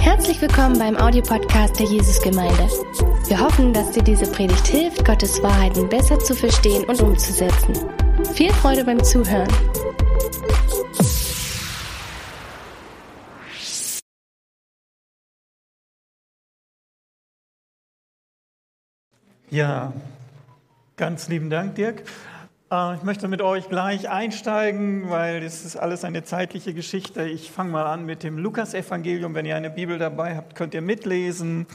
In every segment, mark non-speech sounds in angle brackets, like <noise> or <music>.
Herzlich willkommen beim Audiopodcast der Jesusgemeinde. Wir hoffen, dass dir diese Predigt hilft, Gottes Wahrheiten besser zu verstehen und umzusetzen. Viel Freude beim Zuhören. Ja, ganz lieben Dank, Dirk. Äh, ich möchte mit euch gleich einsteigen, weil das ist alles eine zeitliche Geschichte. Ich fange mal an mit dem Lukas-Evangelium. Wenn ihr eine Bibel dabei habt, könnt ihr mitlesen.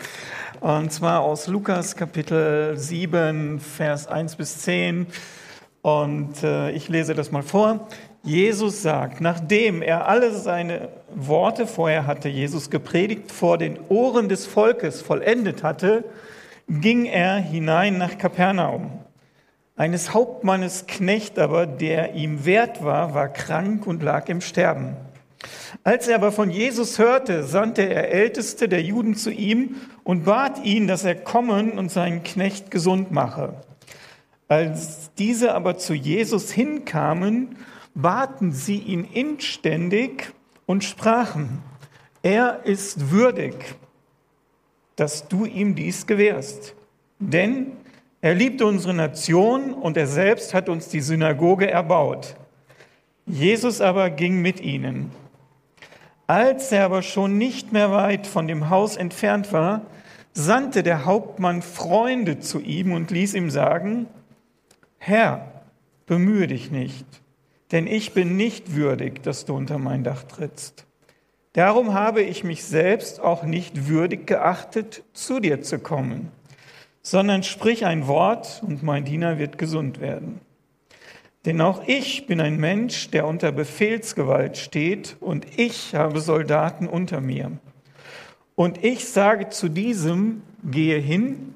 Und zwar aus Lukas Kapitel 7, Vers 1 bis 10. Und äh, ich lese das mal vor. Jesus sagt, nachdem er alle seine Worte vorher hatte, Jesus gepredigt, vor den Ohren des Volkes vollendet hatte, ging er hinein nach Kapernaum. Eines Hauptmannes Knecht aber, der ihm wert war, war krank und lag im Sterben. Als er aber von Jesus hörte, sandte er Älteste der Juden zu ihm und bat ihn, dass er kommen und seinen Knecht gesund mache. Als diese aber zu Jesus hinkamen, baten sie ihn inständig und sprachen, er ist würdig, dass du ihm dies gewährst. Denn er liebt unsere Nation und er selbst hat uns die Synagoge erbaut. Jesus aber ging mit ihnen. Als er aber schon nicht mehr weit von dem Haus entfernt war, sandte der Hauptmann Freunde zu ihm und ließ ihm sagen, Herr, bemühe dich nicht, denn ich bin nicht würdig, dass du unter mein Dach trittst. Darum habe ich mich selbst auch nicht würdig geachtet, zu dir zu kommen sondern sprich ein Wort und mein Diener wird gesund werden. Denn auch ich bin ein Mensch, der unter Befehlsgewalt steht und ich habe Soldaten unter mir. Und ich sage zu diesem, gehe hin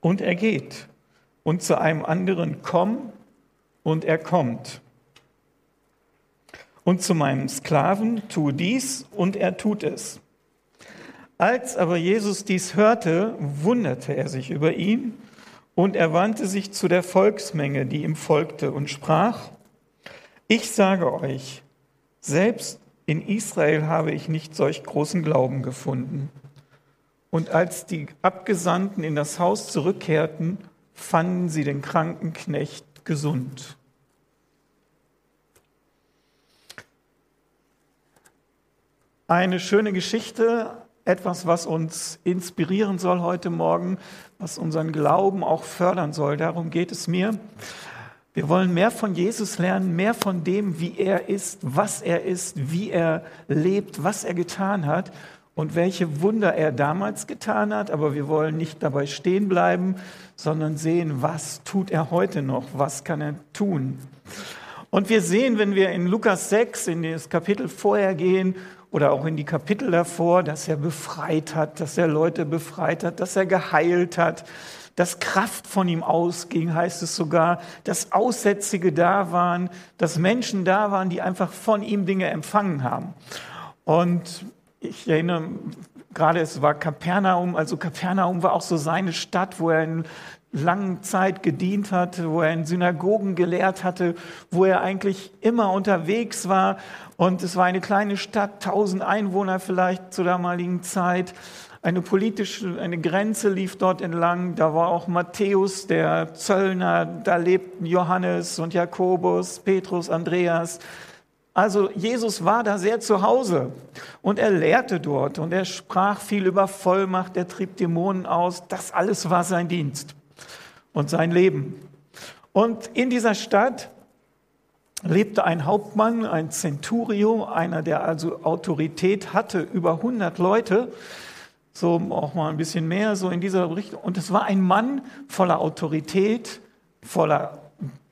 und er geht. Und zu einem anderen, komm und er kommt. Und zu meinem Sklaven, tue dies und er tut es. Als aber Jesus dies hörte, wunderte er sich über ihn und er wandte sich zu der Volksmenge, die ihm folgte, und sprach, ich sage euch, selbst in Israel habe ich nicht solch großen Glauben gefunden. Und als die Abgesandten in das Haus zurückkehrten, fanden sie den kranken Knecht gesund. Eine schöne Geschichte, etwas, was uns inspirieren soll heute Morgen, was unseren Glauben auch fördern soll. Darum geht es mir. Wir wollen mehr von Jesus lernen, mehr von dem, wie er ist, was er ist, wie er lebt, was er getan hat und welche Wunder er damals getan hat. Aber wir wollen nicht dabei stehen bleiben, sondern sehen, was tut er heute noch, was kann er tun. Und wir sehen, wenn wir in Lukas 6, in das Kapitel vorher gehen, oder auch in die Kapitel davor, dass er befreit hat, dass er Leute befreit hat, dass er geheilt hat, dass Kraft von ihm ausging, heißt es sogar, dass Aussätzige da waren, dass Menschen da waren, die einfach von ihm Dinge empfangen haben. Und ich erinnere gerade, es war Kapernaum, also Kapernaum war auch so seine Stadt, wo er in langen Zeit gedient hat, wo er in Synagogen gelehrt hatte, wo er eigentlich immer unterwegs war. Und es war eine kleine Stadt, tausend Einwohner vielleicht zur damaligen Zeit. Eine politische, eine Grenze lief dort entlang. Da war auch Matthäus, der Zöllner. Da lebten Johannes und Jakobus, Petrus, Andreas. Also Jesus war da sehr zu Hause und er lehrte dort und er sprach viel über Vollmacht, er trieb Dämonen aus. Das alles war sein Dienst und sein Leben. Und in dieser Stadt lebte ein Hauptmann, ein Centurio, einer, der also Autorität hatte, über 100 Leute, so auch mal ein bisschen mehr, so in dieser Richtung. Und es war ein Mann voller Autorität, voller,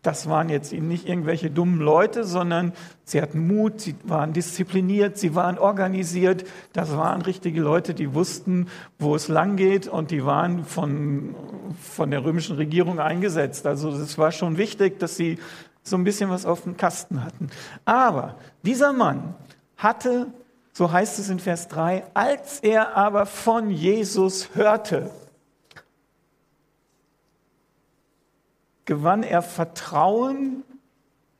das waren jetzt nicht irgendwelche dummen Leute, sondern sie hatten Mut, sie waren diszipliniert, sie waren organisiert. Das waren richtige Leute, die wussten, wo es lang geht und die waren von, von der römischen Regierung eingesetzt. Also es war schon wichtig, dass sie so ein bisschen was auf dem Kasten hatten. Aber dieser Mann hatte, so heißt es in Vers 3, als er aber von Jesus hörte, gewann er Vertrauen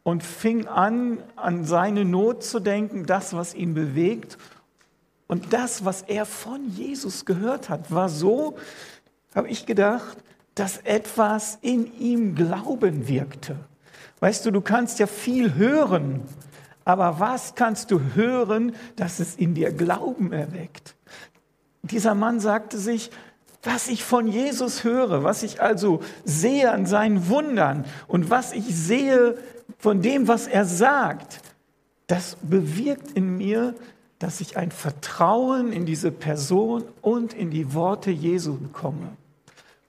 und fing an, an seine Not zu denken, das, was ihn bewegt. Und das, was er von Jesus gehört hat, war so, habe ich gedacht, dass etwas in ihm Glauben wirkte. Weißt du, du kannst ja viel hören, aber was kannst du hören, dass es in dir Glauben erweckt? Dieser Mann sagte sich, was ich von Jesus höre, was ich also sehe an seinen Wundern und was ich sehe von dem, was er sagt, das bewirkt in mir, dass ich ein Vertrauen in diese Person und in die Worte Jesu bekomme.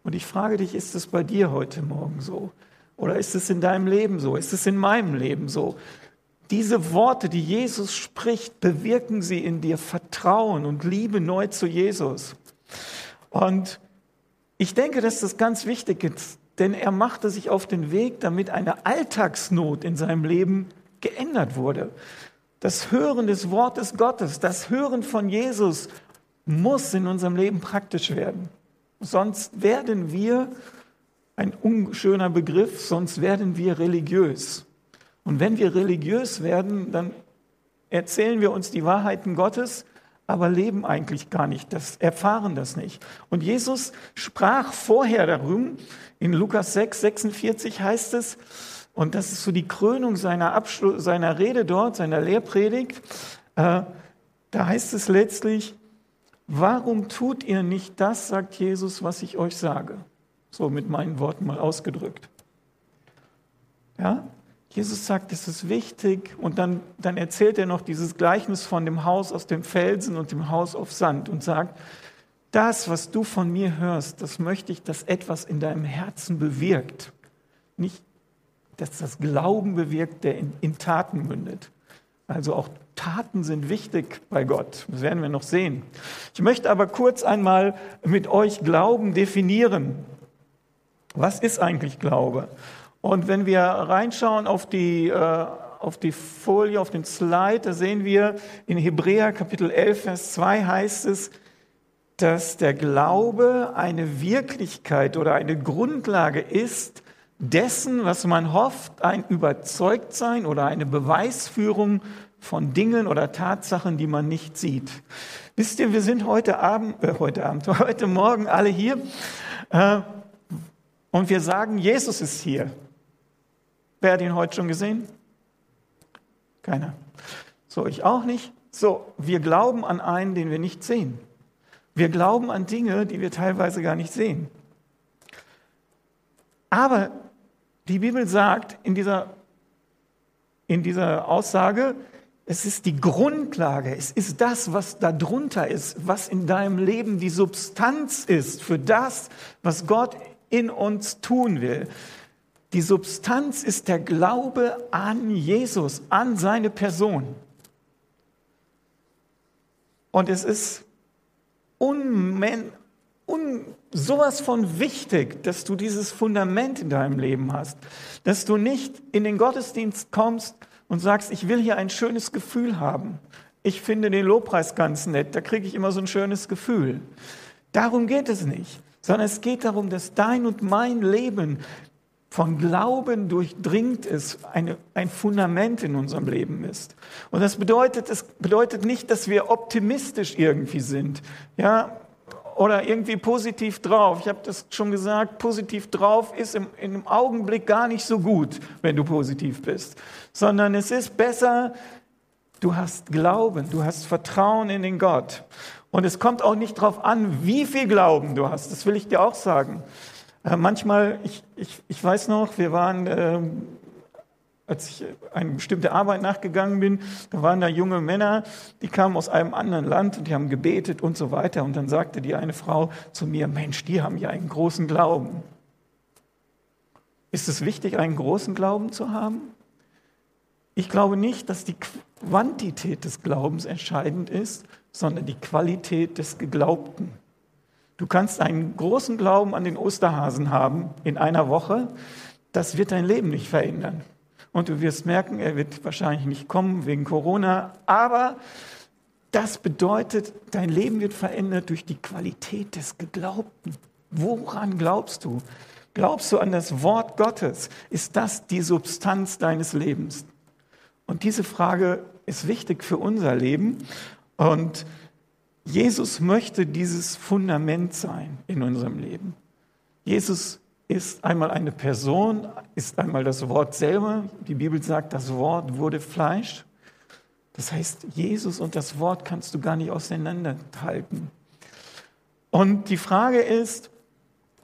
Und ich frage dich, ist es bei dir heute Morgen so? Oder ist es in deinem Leben so? Ist es in meinem Leben so? Diese Worte, die Jesus spricht, bewirken sie in dir Vertrauen und Liebe neu zu Jesus. Und ich denke, dass das ganz wichtig ist, denn er machte sich auf den Weg, damit eine Alltagsnot in seinem Leben geändert wurde. Das Hören des Wortes Gottes, das Hören von Jesus muss in unserem Leben praktisch werden. Sonst werden wir, ein unschöner Begriff, sonst werden wir religiös. Und wenn wir religiös werden, dann erzählen wir uns die Wahrheiten Gottes, aber leben eigentlich gar nicht, das erfahren das nicht. Und Jesus sprach vorher darum, in Lukas 6, 46 heißt es, und das ist so die Krönung seiner, Abschluss, seiner Rede dort, seiner Lehrpredigt, äh, da heißt es letztlich, warum tut ihr nicht das, sagt Jesus, was ich euch sage? So mit meinen Worten mal ausgedrückt. Ja? Jesus sagt, es ist wichtig und dann, dann erzählt er noch dieses Gleichnis von dem Haus aus dem Felsen und dem Haus auf Sand und sagt, das, was du von mir hörst, das möchte ich, dass etwas in deinem Herzen bewirkt. Nicht, dass das Glauben bewirkt, der in, in Taten mündet. Also auch Taten sind wichtig bei Gott. Das werden wir noch sehen. Ich möchte aber kurz einmal mit euch Glauben definieren. Was ist eigentlich Glaube? Und wenn wir reinschauen auf die, äh, auf die Folie, auf den Slide, da sehen wir in Hebräer Kapitel 11, Vers 2 heißt es, dass der Glaube eine Wirklichkeit oder eine Grundlage ist dessen, was man hofft, ein Überzeugtsein oder eine Beweisführung von Dingen oder Tatsachen, die man nicht sieht. Wisst ihr, wir sind heute Abend, äh, heute Abend, <laughs> heute Morgen alle hier äh, und wir sagen, Jesus ist hier. Wer hat ihn heute schon gesehen? Keiner. So, ich auch nicht. So, wir glauben an einen, den wir nicht sehen. Wir glauben an Dinge, die wir teilweise gar nicht sehen. Aber die Bibel sagt in dieser, in dieser Aussage, es ist die Grundlage, es ist das, was da drunter ist, was in deinem Leben die Substanz ist für das, was Gott in uns tun will. Die Substanz ist der Glaube an Jesus, an seine Person. Und es ist unmen, un, sowas von wichtig, dass du dieses Fundament in deinem Leben hast. Dass du nicht in den Gottesdienst kommst und sagst, ich will hier ein schönes Gefühl haben. Ich finde den Lobpreis ganz nett, da kriege ich immer so ein schönes Gefühl. Darum geht es nicht, sondern es geht darum, dass dein und mein Leben von Glauben durchdringt ist, eine, ein Fundament in unserem Leben ist. Und das bedeutet, es bedeutet nicht, dass wir optimistisch irgendwie sind, ja, oder irgendwie positiv drauf. Ich habe das schon gesagt, positiv drauf ist im, im Augenblick gar nicht so gut, wenn du positiv bist, sondern es ist besser, du hast Glauben, du hast Vertrauen in den Gott. Und es kommt auch nicht darauf an, wie viel Glauben du hast, das will ich dir auch sagen. Äh, manchmal, ich, ich, ich weiß noch, wir waren, äh, als ich eine bestimmte Arbeit nachgegangen bin, da waren da junge Männer, die kamen aus einem anderen Land und die haben gebetet und so weiter. Und dann sagte die eine Frau zu mir, Mensch, die haben ja einen großen Glauben. Ist es wichtig, einen großen Glauben zu haben? Ich glaube nicht, dass die Quantität des Glaubens entscheidend ist, sondern die Qualität des Geglaubten. Du kannst einen großen Glauben an den Osterhasen haben in einer Woche. Das wird dein Leben nicht verändern. Und du wirst merken, er wird wahrscheinlich nicht kommen wegen Corona. Aber das bedeutet, dein Leben wird verändert durch die Qualität des Geglaubten. Woran glaubst du? Glaubst du an das Wort Gottes? Ist das die Substanz deines Lebens? Und diese Frage ist wichtig für unser Leben. Und Jesus möchte dieses Fundament sein in unserem Leben. Jesus ist einmal eine Person, ist einmal das Wort selber. Die Bibel sagt, das Wort wurde Fleisch. Das heißt, Jesus und das Wort kannst du gar nicht auseinanderhalten. Und die Frage ist,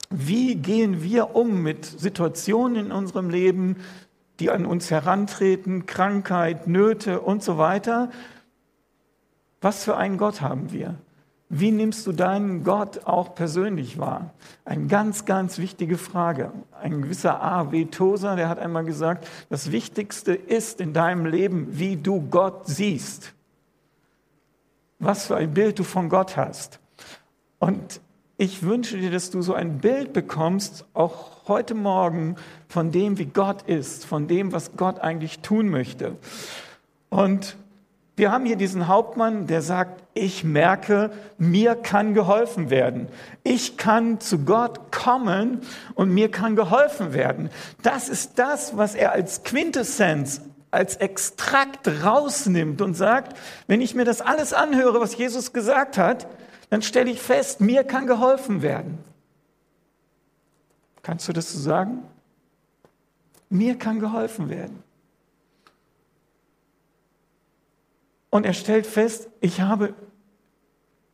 wie gehen wir um mit Situationen in unserem Leben, die an uns herantreten, Krankheit, Nöte und so weiter? Was für einen Gott haben wir? Wie nimmst du deinen Gott auch persönlich wahr? Eine ganz, ganz wichtige Frage. Ein gewisser A.W. Toser, der hat einmal gesagt, das Wichtigste ist in deinem Leben, wie du Gott siehst. Was für ein Bild du von Gott hast. Und ich wünsche dir, dass du so ein Bild bekommst, auch heute Morgen, von dem, wie Gott ist, von dem, was Gott eigentlich tun möchte. Und wir haben hier diesen Hauptmann, der sagt, ich merke, mir kann geholfen werden. Ich kann zu Gott kommen und mir kann geholfen werden. Das ist das, was er als Quintessenz, als Extrakt rausnimmt und sagt, wenn ich mir das alles anhöre, was Jesus gesagt hat, dann stelle ich fest, mir kann geholfen werden. Kannst du das so sagen? Mir kann geholfen werden. Und er stellt fest, ich habe,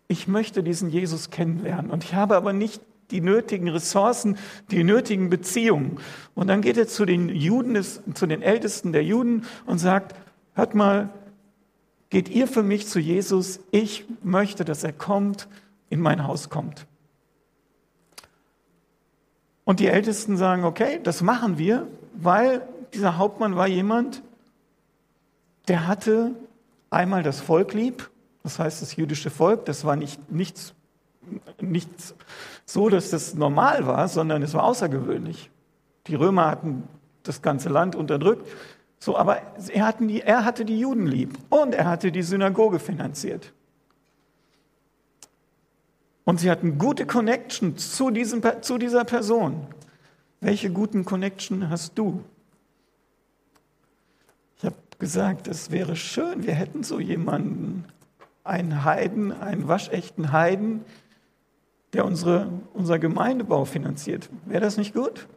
ich möchte diesen Jesus kennenlernen und ich habe aber nicht die nötigen Ressourcen, die nötigen Beziehungen. Und dann geht er zu den Juden, zu den Ältesten der Juden und sagt, hört mal, geht ihr für mich zu Jesus? Ich möchte, dass er kommt, in mein Haus kommt. Und die Ältesten sagen, okay, das machen wir, weil dieser Hauptmann war jemand, der hatte einmal das Volk lieb, das heißt das jüdische Volk, das war nicht, nichts, nichts so, dass das normal war, sondern es war außergewöhnlich. Die Römer hatten das ganze Land unterdrückt, so, aber er, hatten die, er hatte die Juden lieb und er hatte die Synagoge finanziert. Und sie hatten gute Connection zu, diesem, zu dieser Person. Welche guten Connection hast du? Gesagt, es wäre schön, wir hätten so jemanden, einen Heiden, einen waschechten Heiden, der unsere, unser Gemeindebau finanziert. Wäre das nicht gut?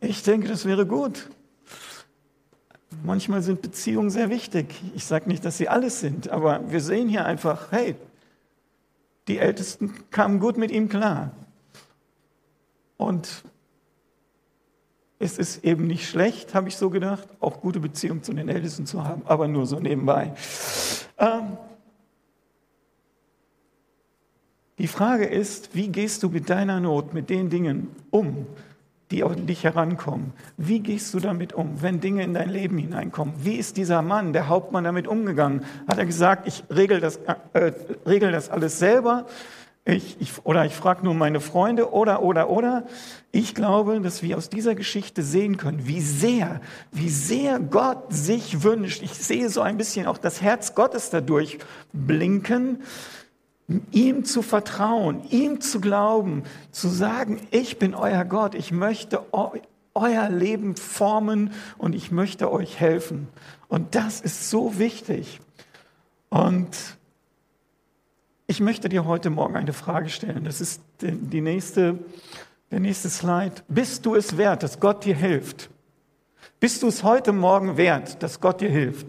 Ich denke, das wäre gut. Manchmal sind Beziehungen sehr wichtig. Ich sage nicht, dass sie alles sind, aber wir sehen hier einfach, hey, die Ältesten kamen gut mit ihm klar. Und es ist eben nicht schlecht, habe ich so gedacht, auch gute Beziehungen zu den Ältesten zu haben, aber nur so nebenbei. Ähm, die Frage ist, wie gehst du mit deiner Not, mit den Dingen um, die auf dich herankommen? Wie gehst du damit um, wenn Dinge in dein Leben hineinkommen? Wie ist dieser Mann, der Hauptmann, damit umgegangen? Hat er gesagt, ich regel das, äh, regel das alles selber? Ich, ich, oder ich frage nur meine Freunde oder, oder, oder. Ich glaube, dass wir aus dieser Geschichte sehen können, wie sehr, wie sehr Gott sich wünscht. Ich sehe so ein bisschen auch das Herz Gottes dadurch blinken, ihm zu vertrauen, ihm zu glauben, zu sagen, ich bin euer Gott, ich möchte euer Leben formen und ich möchte euch helfen. Und das ist so wichtig. Und ich möchte dir heute Morgen eine Frage stellen. Das ist die nächste, der nächste Slide. Bist du es wert, dass Gott dir hilft? Bist du es heute Morgen wert, dass Gott dir hilft?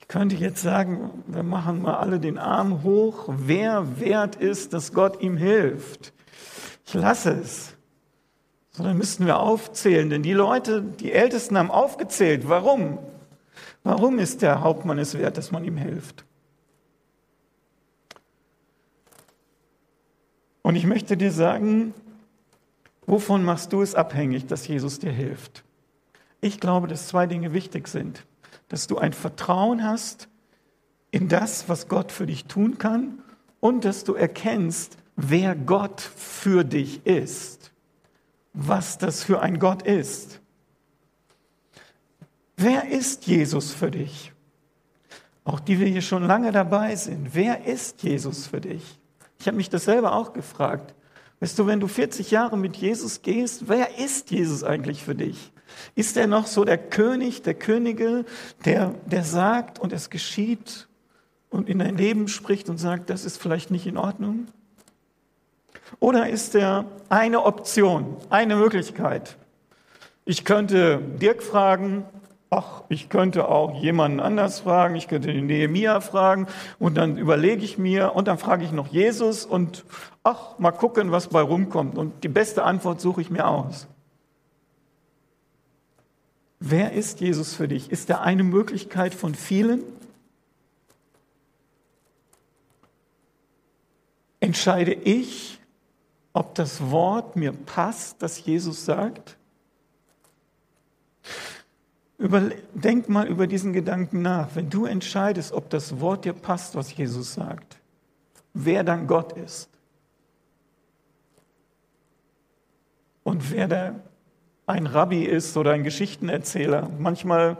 Ich könnte jetzt sagen, wir machen mal alle den Arm hoch, wer wert ist, dass Gott ihm hilft. Ich lasse es. Sondern müssten wir aufzählen, denn die Leute, die Ältesten haben aufgezählt. Warum? Warum ist der Hauptmann es wert, dass man ihm hilft? Und ich möchte dir sagen, wovon machst du es abhängig, dass Jesus dir hilft? Ich glaube, dass zwei Dinge wichtig sind. Dass du ein Vertrauen hast in das, was Gott für dich tun kann und dass du erkennst, wer Gott für dich ist. Was das für ein Gott ist. Wer ist Jesus für dich? Auch die wir hier schon lange dabei sind. Wer ist Jesus für dich? Ich habe mich das selber auch gefragt. Weißt du, wenn du 40 Jahre mit Jesus gehst, wer ist Jesus eigentlich für dich? Ist er noch so der König, der Könige, der, der sagt und es geschieht? und in dein Leben spricht und sagt, das ist vielleicht nicht in Ordnung? Oder ist er eine Option, eine Möglichkeit? Ich könnte Dirk fragen, ach, ich könnte auch jemanden anders fragen, ich könnte den Nehemia fragen und dann überlege ich mir und dann frage ich noch Jesus und ach, mal gucken, was bei rumkommt und die beste Antwort suche ich mir aus. Wer ist Jesus für dich? Ist er eine Möglichkeit von vielen? Entscheide ich, ob das Wort mir passt, das Jesus sagt? Denk mal über diesen Gedanken nach. Wenn du entscheidest, ob das Wort dir passt, was Jesus sagt, wer dann Gott ist und wer der ein Rabbi ist oder ein Geschichtenerzähler. Manchmal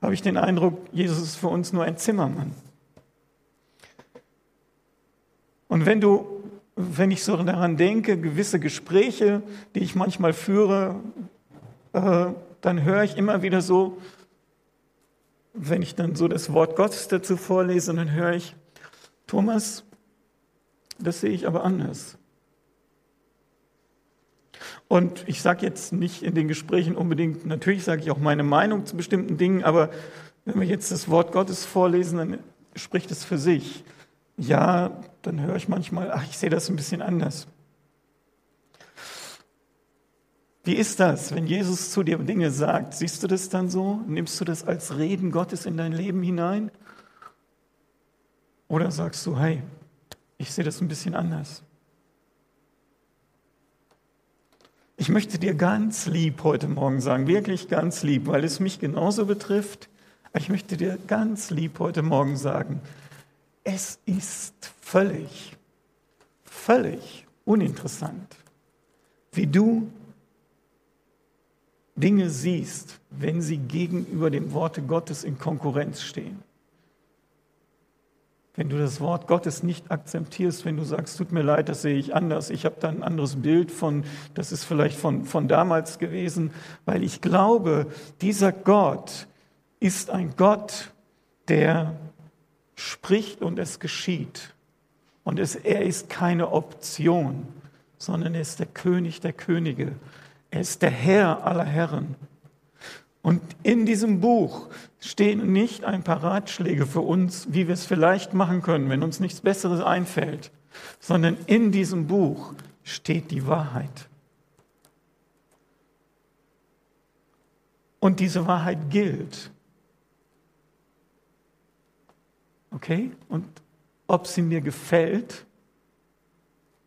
habe ich den Eindruck, Jesus ist für uns nur ein Zimmermann. Und wenn du, wenn ich so daran denke, gewisse Gespräche, die ich manchmal führe, äh, dann höre ich immer wieder so, wenn ich dann so das Wort Gottes dazu vorlese, dann höre ich, Thomas, das sehe ich aber anders. Und ich sage jetzt nicht in den Gesprächen unbedingt, natürlich sage ich auch meine Meinung zu bestimmten Dingen, aber wenn wir jetzt das Wort Gottes vorlesen, dann spricht es für sich. Ja, dann höre ich manchmal, ach, ich sehe das ein bisschen anders. Wie ist das, wenn Jesus zu dir Dinge sagt? Siehst du das dann so? Nimmst du das als Reden Gottes in dein Leben hinein? Oder sagst du, hey, ich sehe das ein bisschen anders? Ich möchte dir ganz lieb heute Morgen sagen, wirklich ganz lieb, weil es mich genauso betrifft. Ich möchte dir ganz lieb heute Morgen sagen, es ist völlig, völlig uninteressant, wie du Dinge siehst, wenn sie gegenüber dem Worte Gottes in Konkurrenz stehen wenn du das Wort Gottes nicht akzeptierst, wenn du sagst, tut mir leid, das sehe ich anders, ich habe da ein anderes Bild von, das ist vielleicht von, von damals gewesen, weil ich glaube, dieser Gott ist ein Gott, der spricht und es geschieht. Und es, er ist keine Option, sondern er ist der König der Könige. Er ist der Herr aller Herren. Und in diesem Buch stehen nicht ein paar Ratschläge für uns, wie wir es vielleicht machen können, wenn uns nichts Besseres einfällt, sondern in diesem Buch steht die Wahrheit. Und diese Wahrheit gilt. Okay? Und ob sie mir gefällt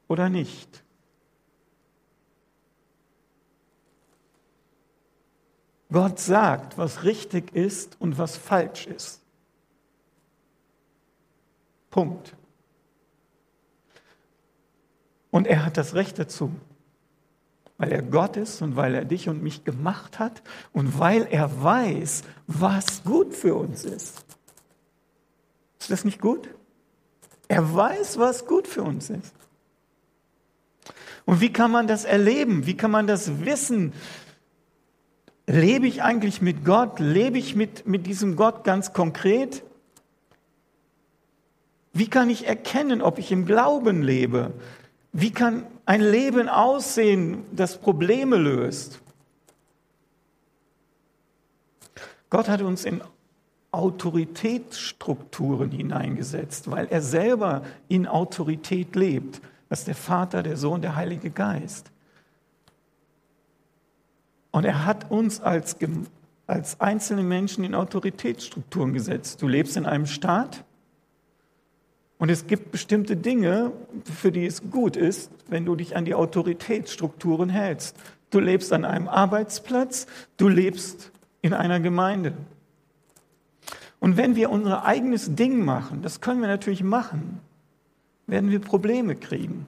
oder nicht. Gott sagt, was richtig ist und was falsch ist. Punkt. Und er hat das Recht dazu, weil er Gott ist und weil er dich und mich gemacht hat und weil er weiß, was gut für uns ist. Ist das nicht gut? Er weiß, was gut für uns ist. Und wie kann man das erleben? Wie kann man das wissen? Lebe ich eigentlich mit Gott? Lebe ich mit, mit diesem Gott ganz konkret? Wie kann ich erkennen, ob ich im Glauben lebe? Wie kann ein Leben aussehen, das Probleme löst? Gott hat uns in Autoritätsstrukturen hineingesetzt, weil er selber in Autorität lebt. Das ist der Vater, der Sohn, der Heilige Geist. Und er hat uns als, als einzelne Menschen in Autoritätsstrukturen gesetzt. Du lebst in einem Staat und es gibt bestimmte Dinge, für die es gut ist, wenn du dich an die Autoritätsstrukturen hältst. Du lebst an einem Arbeitsplatz, du lebst in einer Gemeinde. Und wenn wir unser eigenes Ding machen, das können wir natürlich machen, werden wir Probleme kriegen.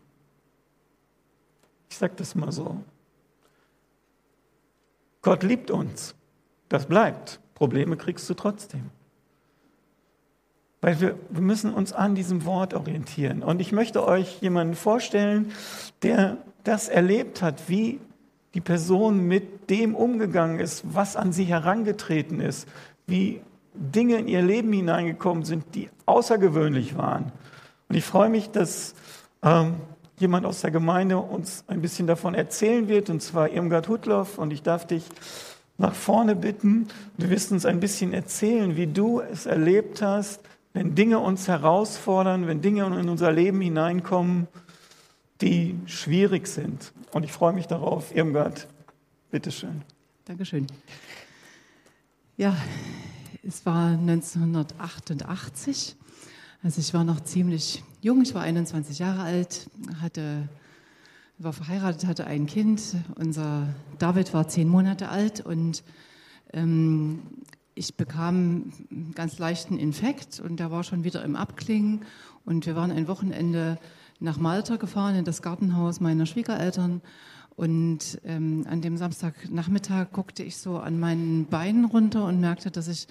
Ich sage das mal so. Gott liebt uns. Das bleibt. Probleme kriegst du trotzdem. Weil wir, wir müssen uns an diesem Wort orientieren. Und ich möchte euch jemanden vorstellen, der das erlebt hat, wie die Person mit dem umgegangen ist, was an sie herangetreten ist, wie Dinge in ihr Leben hineingekommen sind, die außergewöhnlich waren. Und ich freue mich, dass ähm, jemand aus der Gemeinde uns ein bisschen davon erzählen wird, und zwar Irmgard Hutloff. Und ich darf dich nach vorne bitten. Du wirst uns ein bisschen erzählen, wie du es erlebt hast, wenn Dinge uns herausfordern, wenn Dinge in unser Leben hineinkommen, die schwierig sind. Und ich freue mich darauf. Irmgard, bitteschön. Dankeschön. Ja, es war 1988. Also ich war noch ziemlich jung, ich war 21 Jahre alt, hatte, war verheiratet, hatte ein Kind. Unser David war zehn Monate alt und ähm, ich bekam einen ganz leichten Infekt und der war schon wieder im Abklingen. Und wir waren ein Wochenende nach Malta gefahren, in das Gartenhaus meiner Schwiegereltern. Und ähm, an dem Samstagnachmittag guckte ich so an meinen Beinen runter und merkte, dass ich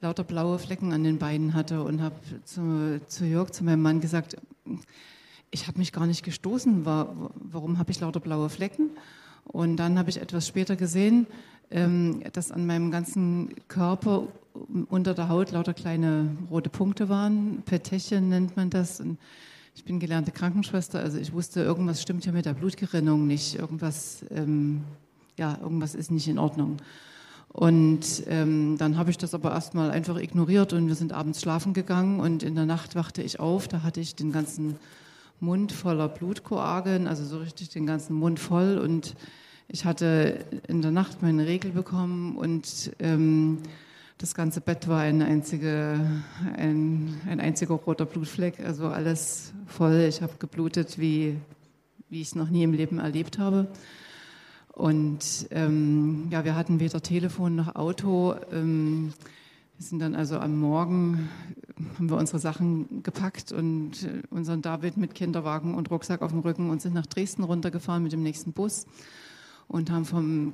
lauter blaue Flecken an den Beinen hatte und habe zu, zu Jörg, zu meinem Mann gesagt, ich habe mich gar nicht gestoßen, war, warum habe ich lauter blaue Flecken? Und dann habe ich etwas später gesehen, ähm, dass an meinem ganzen Körper unter der Haut lauter kleine rote Punkte waren. Petechien nennt man das. Und ich bin gelernte Krankenschwester, also ich wusste, irgendwas stimmt hier mit der Blutgerinnung nicht, irgendwas, ähm, ja, irgendwas ist nicht in Ordnung. Und ähm, dann habe ich das aber erstmal einfach ignoriert und wir sind abends schlafen gegangen und in der Nacht wachte ich auf, da hatte ich den ganzen Mund voller Blutkoageln, also so richtig den ganzen Mund voll und ich hatte in der Nacht meine Regel bekommen und ähm, das ganze Bett war ein, einzige, ein, ein einziger roter Blutfleck, also alles voll. Ich habe geblutet, wie, wie ich es noch nie im Leben erlebt habe. Und ähm, ja, wir hatten weder Telefon noch Auto. Ähm, wir sind dann also am Morgen, haben wir unsere Sachen gepackt und äh, unseren David mit Kinderwagen und Rucksack auf dem Rücken und sind nach Dresden runtergefahren mit dem nächsten Bus und haben vom,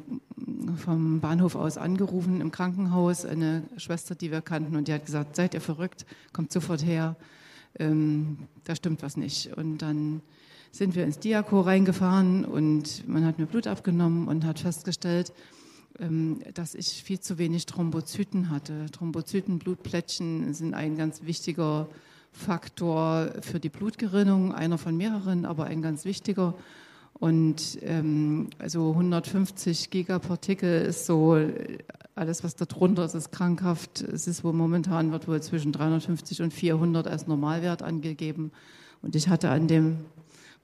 vom Bahnhof aus angerufen im Krankenhaus, eine Schwester, die wir kannten, und die hat gesagt, seid ihr verrückt, kommt sofort her, ähm, da stimmt was nicht. Und dann sind wir ins Diako reingefahren und man hat mir Blut abgenommen und hat festgestellt, ähm, dass ich viel zu wenig Thrombozyten hatte. Thrombozyten, Blutplättchen sind ein ganz wichtiger Faktor für die Blutgerinnung, einer von mehreren, aber ein ganz wichtiger. Und ähm, also 150 Gigapartikel ist so, alles was da drunter ist, ist krankhaft. Es ist wohl momentan wird wohl zwischen 350 und 400 als Normalwert angegeben. Und ich hatte an dem,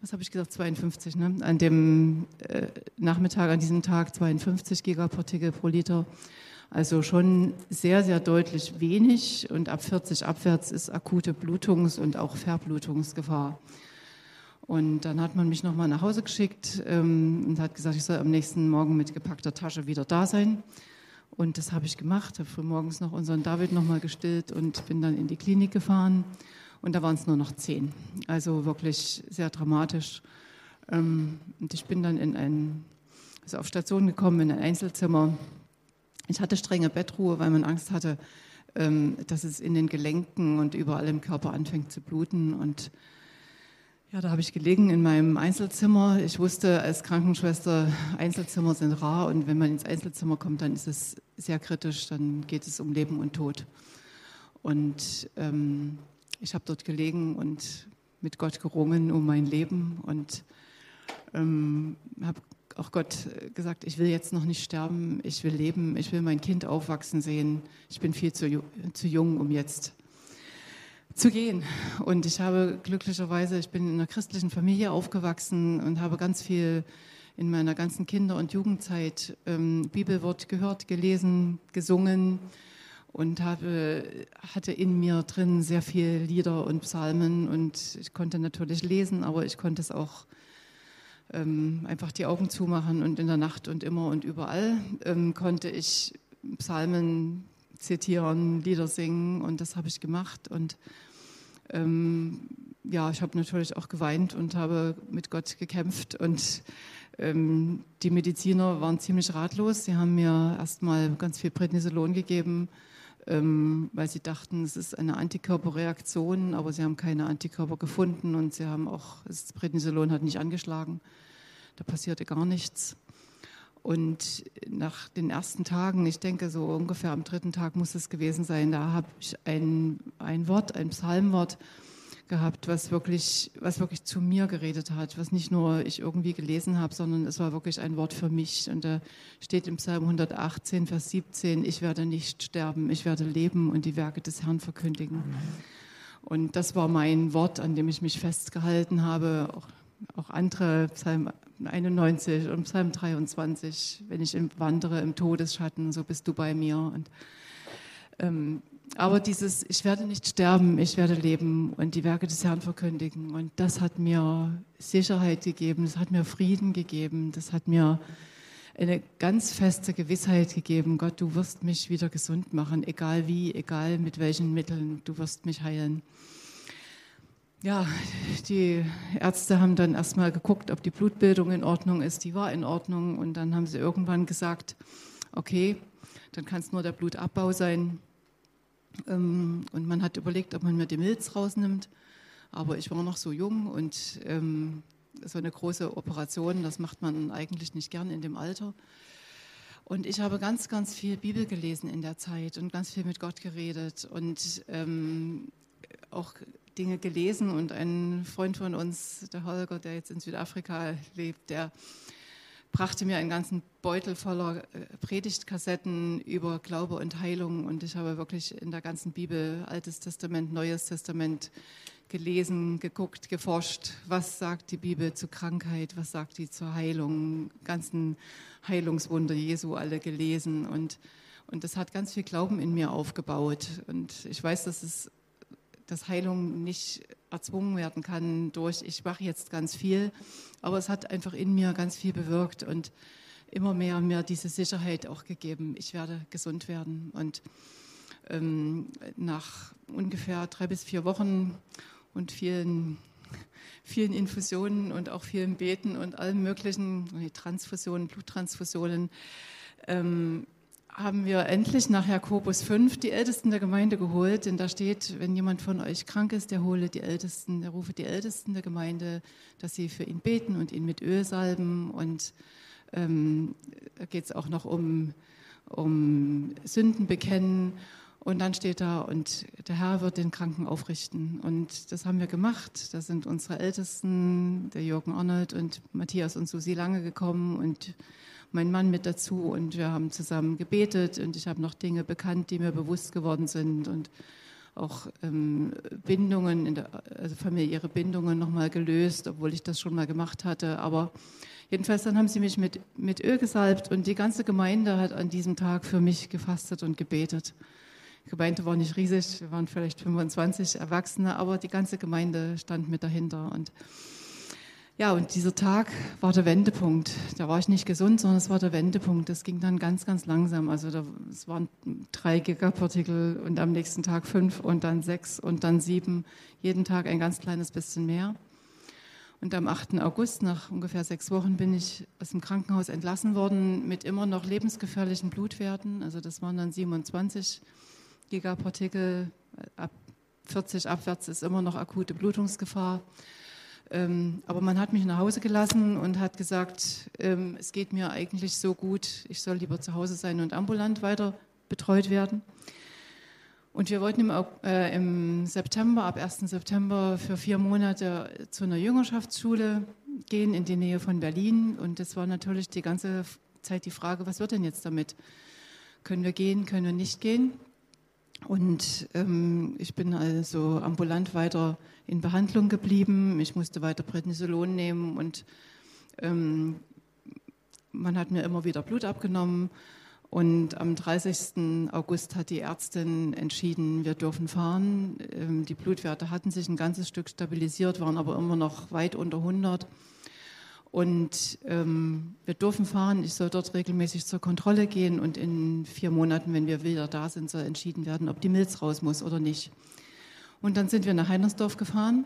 was habe ich gesagt, 52, ne? an dem äh, Nachmittag, an diesem Tag 52 Gigapartikel pro Liter. Also schon sehr, sehr deutlich wenig. Und ab 40 abwärts ist akute Blutungs- und auch Verblutungsgefahr. Und dann hat man mich nochmal nach Hause geschickt ähm, und hat gesagt, ich soll am nächsten Morgen mit gepackter Tasche wieder da sein. Und das habe ich gemacht, habe frühmorgens noch unseren David nochmal gestillt und bin dann in die Klinik gefahren. Und da waren es nur noch zehn. Also wirklich sehr dramatisch. Ähm, und ich bin dann in ein, also auf Station gekommen, in ein Einzelzimmer. Ich hatte strenge Bettruhe, weil man Angst hatte, ähm, dass es in den Gelenken und überall im Körper anfängt zu bluten. Und ja, da habe ich gelegen in meinem Einzelzimmer. Ich wusste als Krankenschwester, Einzelzimmer sind rar und wenn man ins Einzelzimmer kommt, dann ist es sehr kritisch, dann geht es um Leben und Tod. Und ähm, ich habe dort gelegen und mit Gott gerungen um mein Leben und ähm, habe auch Gott gesagt, ich will jetzt noch nicht sterben, ich will leben, ich will mein Kind aufwachsen sehen. Ich bin viel zu, zu jung, um jetzt zu gehen. Und ich habe glücklicherweise, ich bin in einer christlichen Familie aufgewachsen und habe ganz viel in meiner ganzen Kinder- und Jugendzeit ähm, Bibelwort gehört, gelesen, gesungen und habe, hatte in mir drin sehr viel Lieder und Psalmen und ich konnte natürlich lesen, aber ich konnte es auch ähm, einfach die Augen zumachen und in der Nacht und immer und überall ähm, konnte ich Psalmen zitieren, Lieder singen und das habe ich gemacht und ähm, ja, ich habe natürlich auch geweint und habe mit Gott gekämpft und ähm, die Mediziner waren ziemlich ratlos. Sie haben mir erstmal ganz viel Prednisolon gegeben, ähm, weil sie dachten, es ist eine Antikörperreaktion, aber sie haben keine Antikörper gefunden und sie haben auch, das Prednisolon hat nicht angeschlagen. Da passierte gar nichts. Und nach den ersten Tagen, ich denke so ungefähr am dritten Tag muss es gewesen sein, da habe ich ein, ein Wort, ein Psalmwort gehabt, was wirklich, was wirklich zu mir geredet hat, was nicht nur ich irgendwie gelesen habe, sondern es war wirklich ein Wort für mich. Und da steht im Psalm 118, Vers 17, ich werde nicht sterben, ich werde leben und die Werke des Herrn verkündigen. Und das war mein Wort, an dem ich mich festgehalten habe. Auch, auch andere, Psalm 91 und Psalm 23, wenn ich wandere im Todesschatten, so bist du bei mir. Und ähm, aber dieses, ich werde nicht sterben, ich werde leben und die Werke des Herrn verkündigen. Und das hat mir Sicherheit gegeben, das hat mir Frieden gegeben, das hat mir eine ganz feste Gewissheit gegeben, Gott, du wirst mich wieder gesund machen, egal wie, egal mit welchen Mitteln, du wirst mich heilen. Ja, die Ärzte haben dann erstmal geguckt, ob die Blutbildung in Ordnung ist. Die war in Ordnung und dann haben sie irgendwann gesagt, okay, dann kann es nur der Blutabbau sein. Ähm, und man hat überlegt, ob man mir die Milz rausnimmt. Aber ich war noch so jung und ähm, so eine große Operation, das macht man eigentlich nicht gern in dem Alter. Und ich habe ganz, ganz viel Bibel gelesen in der Zeit und ganz viel mit Gott geredet und ähm, auch Dinge gelesen. Und ein Freund von uns, der Holger, der jetzt in Südafrika lebt, der brachte mir einen ganzen Beutel voller äh, Predigtkassetten über Glaube und Heilung und ich habe wirklich in der ganzen Bibel, Altes Testament, Neues Testament, gelesen, geguckt, geforscht, was sagt die Bibel zu Krankheit, was sagt die zur Heilung, ganzen Heilungswunder Jesu alle gelesen und, und das hat ganz viel Glauben in mir aufgebaut. Und ich weiß, dass es dass Heilung nicht erzwungen werden kann durch, ich mache jetzt ganz viel, aber es hat einfach in mir ganz viel bewirkt und immer mehr mir diese Sicherheit auch gegeben, ich werde gesund werden. Und ähm, nach ungefähr drei bis vier Wochen und vielen, <laughs> vielen Infusionen und auch vielen Beten und allem möglichen, Transfusionen, Bluttransfusionen, ähm, haben wir endlich nach Jakobus 5 die Ältesten der Gemeinde geholt, denn da steht, wenn jemand von euch krank ist, der hole die Ältesten, der rufe die Ältesten der Gemeinde, dass sie für ihn beten und ihn mit Öl salben. Und ähm, da geht es auch noch um, um Sünden bekennen. Und dann steht da, und der Herr wird den Kranken aufrichten. Und das haben wir gemacht. Da sind unsere Ältesten, der Jürgen Arnold und Matthias und Susi Lange gekommen und mein Mann mit dazu und wir haben zusammen gebetet und ich habe noch Dinge bekannt, die mir bewusst geworden sind und auch ähm, Bindungen, in der, also familiäre Bindungen nochmal gelöst, obwohl ich das schon mal gemacht hatte. Aber jedenfalls dann haben sie mich mit, mit Öl gesalbt und die ganze Gemeinde hat an diesem Tag für mich gefastet und gebetet. Die Gemeinde war nicht riesig, wir waren vielleicht 25 Erwachsene, aber die ganze Gemeinde stand mit dahinter und ja, und dieser Tag war der Wendepunkt. Da war ich nicht gesund, sondern es war der Wendepunkt. Das ging dann ganz, ganz langsam. Also da, es waren drei Gigapartikel und am nächsten Tag fünf und dann sechs und dann sieben. Jeden Tag ein ganz kleines bisschen mehr. Und am 8. August, nach ungefähr sechs Wochen, bin ich aus dem Krankenhaus entlassen worden mit immer noch lebensgefährlichen Blutwerten. Also das waren dann 27 Gigapartikel. Ab 40 abwärts ist immer noch akute Blutungsgefahr. Ähm, aber man hat mich nach Hause gelassen und hat gesagt, ähm, es geht mir eigentlich so gut, ich soll lieber zu Hause sein und ambulant weiter betreut werden. Und wir wollten im, äh, im September, ab 1. September für vier Monate zu einer Jüngerschaftsschule gehen in die Nähe von Berlin. Und das war natürlich die ganze Zeit die Frage, was wird denn jetzt damit? Können wir gehen, können wir nicht gehen? Und ähm, ich bin also ambulant weiter in Behandlung geblieben. Ich musste weiter Prednisolon nehmen und ähm, man hat mir immer wieder Blut abgenommen. Und am 30. August hat die Ärztin entschieden, wir dürfen fahren. Ähm, die Blutwerte hatten sich ein ganzes Stück stabilisiert, waren aber immer noch weit unter 100. Und ähm, wir dürfen fahren. Ich soll dort regelmäßig zur Kontrolle gehen und in vier Monaten, wenn wir wieder da sind, soll entschieden werden, ob die Milz raus muss oder nicht. Und dann sind wir nach Heinersdorf gefahren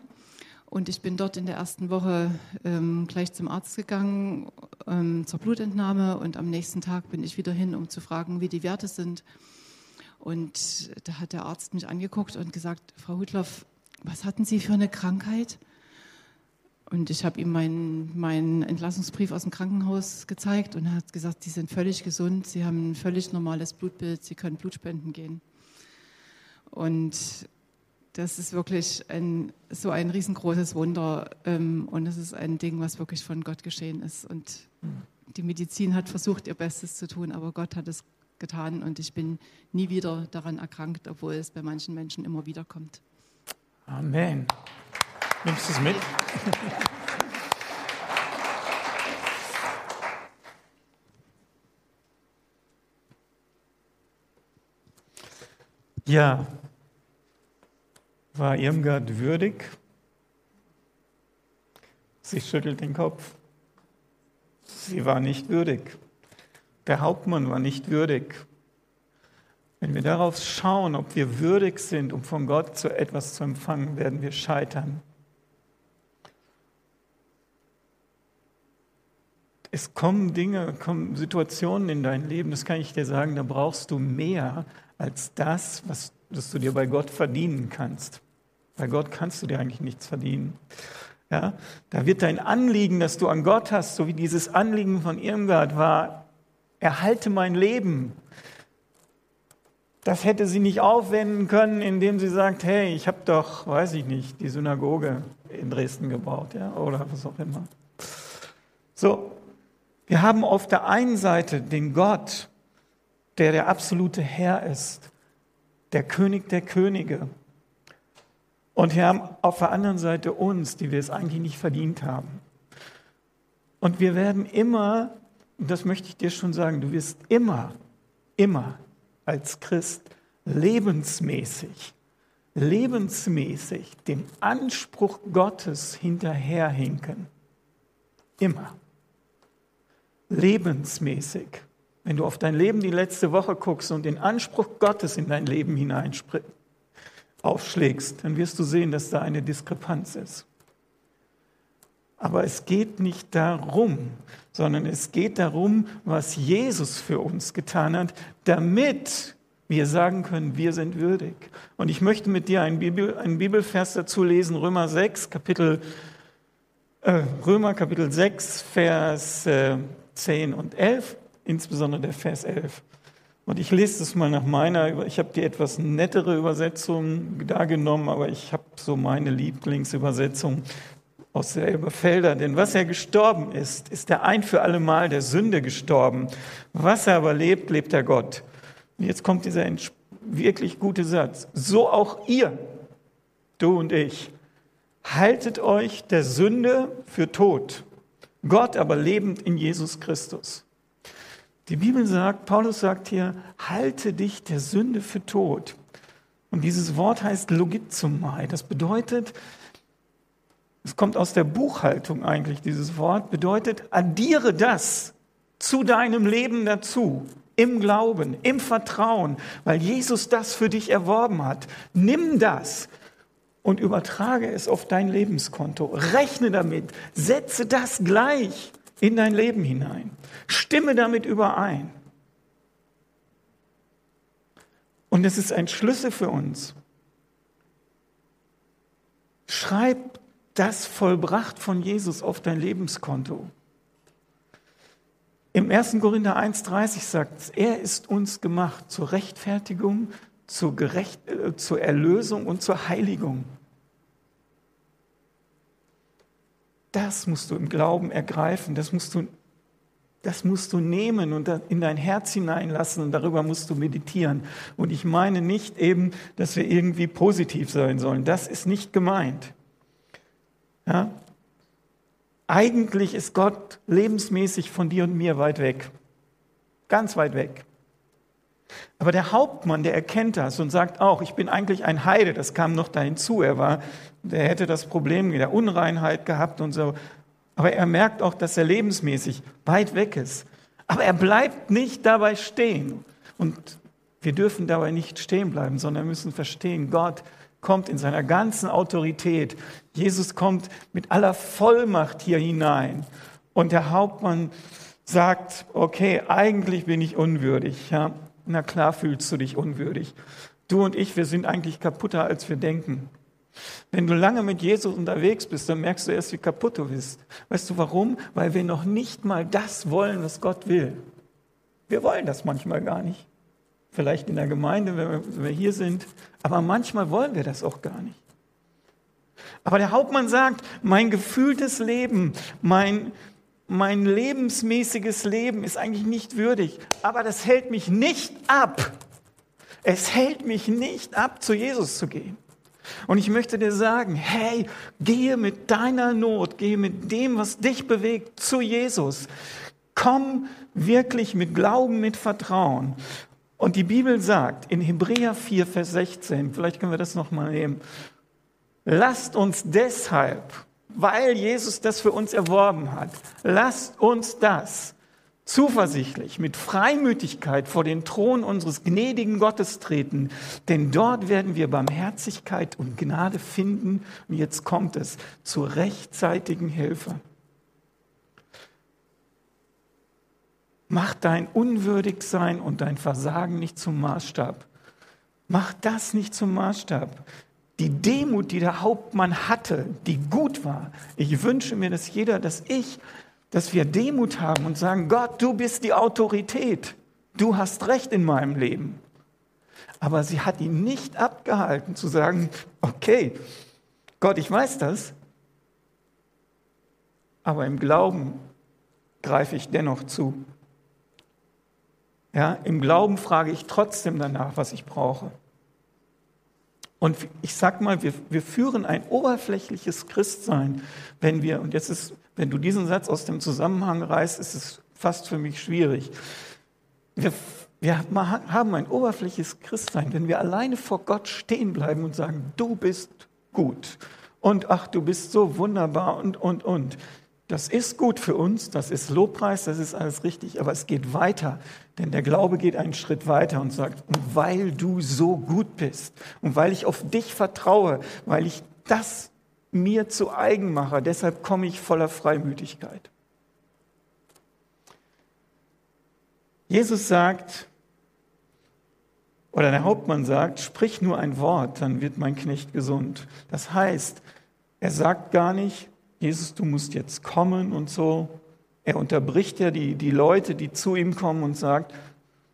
und ich bin dort in der ersten Woche ähm, gleich zum Arzt gegangen ähm, zur Blutentnahme und am nächsten Tag bin ich wieder hin, um zu fragen, wie die Werte sind. Und da hat der Arzt mich angeguckt und gesagt, Frau Hudloff, was hatten Sie für eine Krankheit? Und ich habe ihm meinen, meinen Entlassungsbrief aus dem Krankenhaus gezeigt und er hat gesagt, Sie sind völlig gesund, Sie haben ein völlig normales Blutbild, Sie können Blutspenden gehen. Und das ist wirklich ein, so ein riesengroßes Wunder ähm, und es ist ein Ding, was wirklich von Gott geschehen ist. Und die Medizin hat versucht, ihr Bestes zu tun, aber Gott hat es getan und ich bin nie wieder daran erkrankt, obwohl es bei manchen Menschen immer wieder kommt. Amen. Nimmst du es mit? Ja, war Irmgard würdig? Sie schüttelt den Kopf. Sie war nicht würdig. Der Hauptmann war nicht würdig. Wenn wir darauf schauen, ob wir würdig sind, um von Gott zu etwas zu empfangen, werden wir scheitern. Es kommen Dinge, kommen Situationen in dein Leben, das kann ich dir sagen, da brauchst du mehr als das, was das du dir bei Gott verdienen kannst. Bei Gott kannst du dir eigentlich nichts verdienen. Ja, da wird dein Anliegen, das du an Gott hast, so wie dieses Anliegen von Irmgard war, erhalte mein Leben. Das hätte sie nicht aufwenden können, indem sie sagt, hey, ich habe doch, weiß ich nicht, die Synagoge in Dresden gebaut, ja, oder was auch immer. So, wir haben auf der einen Seite den Gott, der der absolute Herr ist, der König der Könige. Und wir haben auf der anderen Seite uns, die wir es eigentlich nicht verdient haben. Und wir werden immer, und das möchte ich dir schon sagen, du wirst immer, immer als Christ lebensmäßig, lebensmäßig dem Anspruch Gottes hinterherhinken. Immer. Lebensmäßig. Wenn du auf dein Leben die letzte Woche guckst und den Anspruch Gottes in dein Leben hinein aufschlägst, dann wirst du sehen, dass da eine Diskrepanz ist. Aber es geht nicht darum, sondern es geht darum, was Jesus für uns getan hat, damit wir sagen können, wir sind würdig. Und ich möchte mit dir einen, Bibel, einen Bibelvers dazu lesen, Römer 6, Kapitel, äh, Römer Kapitel 6, Vers äh, 10 und 11 insbesondere der Vers 11. Und ich lese das mal nach meiner, ich habe die etwas nettere Übersetzung da genommen, aber ich habe so meine Lieblingsübersetzung aus der Elberfelder. Denn was er gestorben ist, ist er ein für alle Mal der Sünde gestorben. Was er aber lebt, lebt der Gott. Und jetzt kommt dieser wirklich gute Satz. So auch ihr, du und ich, haltet euch der Sünde für tot, Gott aber lebend in Jesus Christus. Die Bibel sagt, Paulus sagt hier, halte dich der Sünde für tot. Und dieses Wort heißt logizomai. Das bedeutet, es kommt aus der Buchhaltung eigentlich, dieses Wort, bedeutet, addiere das zu deinem Leben dazu, im Glauben, im Vertrauen, weil Jesus das für dich erworben hat. Nimm das und übertrage es auf dein Lebenskonto. Rechne damit, setze das gleich in dein Leben hinein. Stimme damit überein. Und es ist ein Schlüssel für uns. Schreib das vollbracht von Jesus auf dein Lebenskonto. Im 1. Korinther 1,30 sagt es, er ist uns gemacht zur Rechtfertigung, zur, Gerecht, äh, zur Erlösung und zur Heiligung. Das musst du im Glauben ergreifen, das musst du, das musst du nehmen und in dein Herz hineinlassen und darüber musst du meditieren. Und ich meine nicht eben, dass wir irgendwie positiv sein sollen. Das ist nicht gemeint. Ja? Eigentlich ist Gott lebensmäßig von dir und mir weit weg. Ganz weit weg. Aber der Hauptmann, der erkennt das und sagt auch, ich bin eigentlich ein Heide, das kam noch da hinzu. Er war, der hätte das Problem mit der Unreinheit gehabt und so. Aber er merkt auch, dass er lebensmäßig weit weg ist. Aber er bleibt nicht dabei stehen. Und wir dürfen dabei nicht stehen bleiben, sondern müssen verstehen, Gott kommt in seiner ganzen Autorität. Jesus kommt mit aller Vollmacht hier hinein. Und der Hauptmann sagt, okay, eigentlich bin ich unwürdig. Ja? Na klar fühlst du dich unwürdig. Du und ich, wir sind eigentlich kaputter, als wir denken. Wenn du lange mit Jesus unterwegs bist, dann merkst du erst, wie kaputt du bist. Weißt du warum? Weil wir noch nicht mal das wollen, was Gott will. Wir wollen das manchmal gar nicht. Vielleicht in der Gemeinde, wenn wir, hier sind. Aber manchmal wollen wir das auch gar nicht. Aber der Hauptmann sagt, mein gefühltes Leben, mein, mein lebensmäßiges Leben ist eigentlich nicht würdig. Aber das hält mich nicht ab. Es hält mich nicht ab, zu Jesus zu gehen. Und ich möchte dir sagen, hey, gehe mit deiner Not, gehe mit dem, was dich bewegt, zu Jesus. Komm wirklich mit Glauben, mit Vertrauen. Und die Bibel sagt in Hebräer 4, Vers 16, vielleicht können wir das nochmal nehmen, lasst uns deshalb, weil Jesus das für uns erworben hat, lasst uns das zuversichtlich, mit Freimütigkeit vor den Thron unseres gnädigen Gottes treten, denn dort werden wir Barmherzigkeit und Gnade finden. Und jetzt kommt es zur rechtzeitigen Hilfe. Mach dein Unwürdigsein und dein Versagen nicht zum Maßstab. Mach das nicht zum Maßstab. Die Demut, die der Hauptmann hatte, die gut war. Ich wünsche mir, dass jeder, dass ich dass wir Demut haben und sagen, Gott, du bist die Autorität. Du hast Recht in meinem Leben. Aber sie hat ihn nicht abgehalten zu sagen, okay, Gott, ich weiß das, aber im Glauben greife ich dennoch zu. Ja, im Glauben frage ich trotzdem danach, was ich brauche. Und ich sag mal, wir, wir führen ein oberflächliches Christsein, wenn wir, und jetzt ist, wenn du diesen Satz aus dem Zusammenhang reißt, ist es fast für mich schwierig. Wir, wir haben ein oberflächliches Christsein, wenn wir alleine vor Gott stehen bleiben und sagen, du bist gut und ach, du bist so wunderbar und, und, und. Das ist gut für uns, das ist Lobpreis, das ist alles richtig, aber es geht weiter, denn der Glaube geht einen Schritt weiter und sagt, und weil du so gut bist und weil ich auf dich vertraue, weil ich das mir zu eigen mache, deshalb komme ich voller Freimütigkeit. Jesus sagt, oder der Hauptmann sagt, sprich nur ein Wort, dann wird mein Knecht gesund. Das heißt, er sagt gar nicht, Jesus, du musst jetzt kommen und so. Er unterbricht ja die, die Leute, die zu ihm kommen und sagt,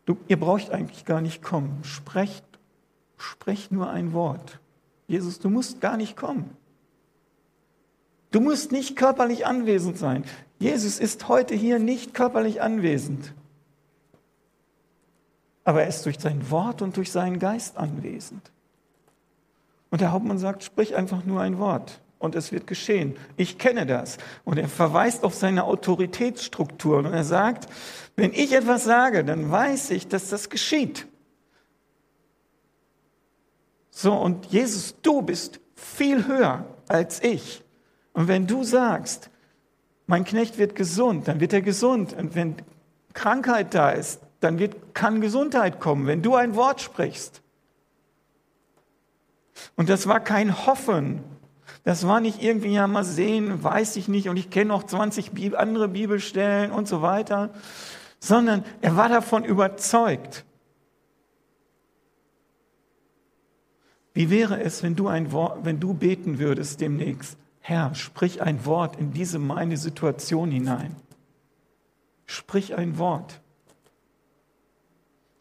du, ihr braucht eigentlich gar nicht kommen. Sprecht, sprecht nur ein Wort. Jesus, du musst gar nicht kommen. Du musst nicht körperlich anwesend sein. Jesus ist heute hier nicht körperlich anwesend. Aber er ist durch sein Wort und durch seinen Geist anwesend. Und der Hauptmann sagt, sprich einfach nur ein Wort und es wird geschehen. Ich kenne das. Und er verweist auf seine Autoritätsstrukturen und er sagt, wenn ich etwas sage, dann weiß ich, dass das geschieht. So, und Jesus, du bist viel höher als ich. Und wenn du sagst, mein Knecht wird gesund, dann wird er gesund. Und wenn Krankheit da ist, dann wird, kann Gesundheit kommen, wenn du ein Wort sprichst. Und das war kein Hoffen, das war nicht irgendwie, ja, mal sehen, weiß ich nicht, und ich kenne noch 20 andere Bibelstellen und so weiter, sondern er war davon überzeugt. Wie wäre es, wenn du, ein Wort, wenn du beten würdest demnächst? Herr, sprich ein Wort in diese meine Situation hinein. Sprich ein Wort.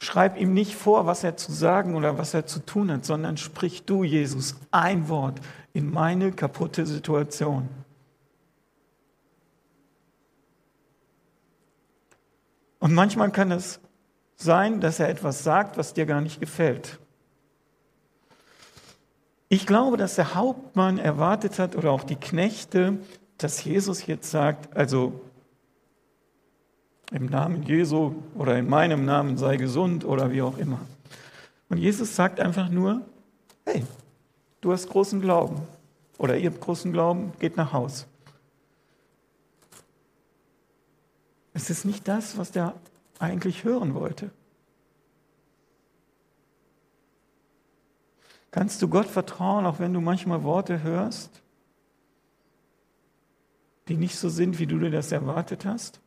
Schreib ihm nicht vor, was er zu sagen oder was er zu tun hat, sondern sprich du, Jesus, ein Wort in meine kaputte Situation. Und manchmal kann es sein, dass er etwas sagt, was dir gar nicht gefällt. Ich glaube, dass der Hauptmann erwartet hat oder auch die Knechte, dass Jesus jetzt sagt, also im Namen Jesu oder in meinem Namen sei gesund oder wie auch immer. Und Jesus sagt einfach nur, hey, du hast großen Glauben oder ihr habt großen Glauben, geht nach Haus. Es ist nicht das, was der eigentlich hören wollte. Kannst du Gott vertrauen, auch wenn du manchmal Worte hörst, die nicht so sind, wie du dir das erwartet hast?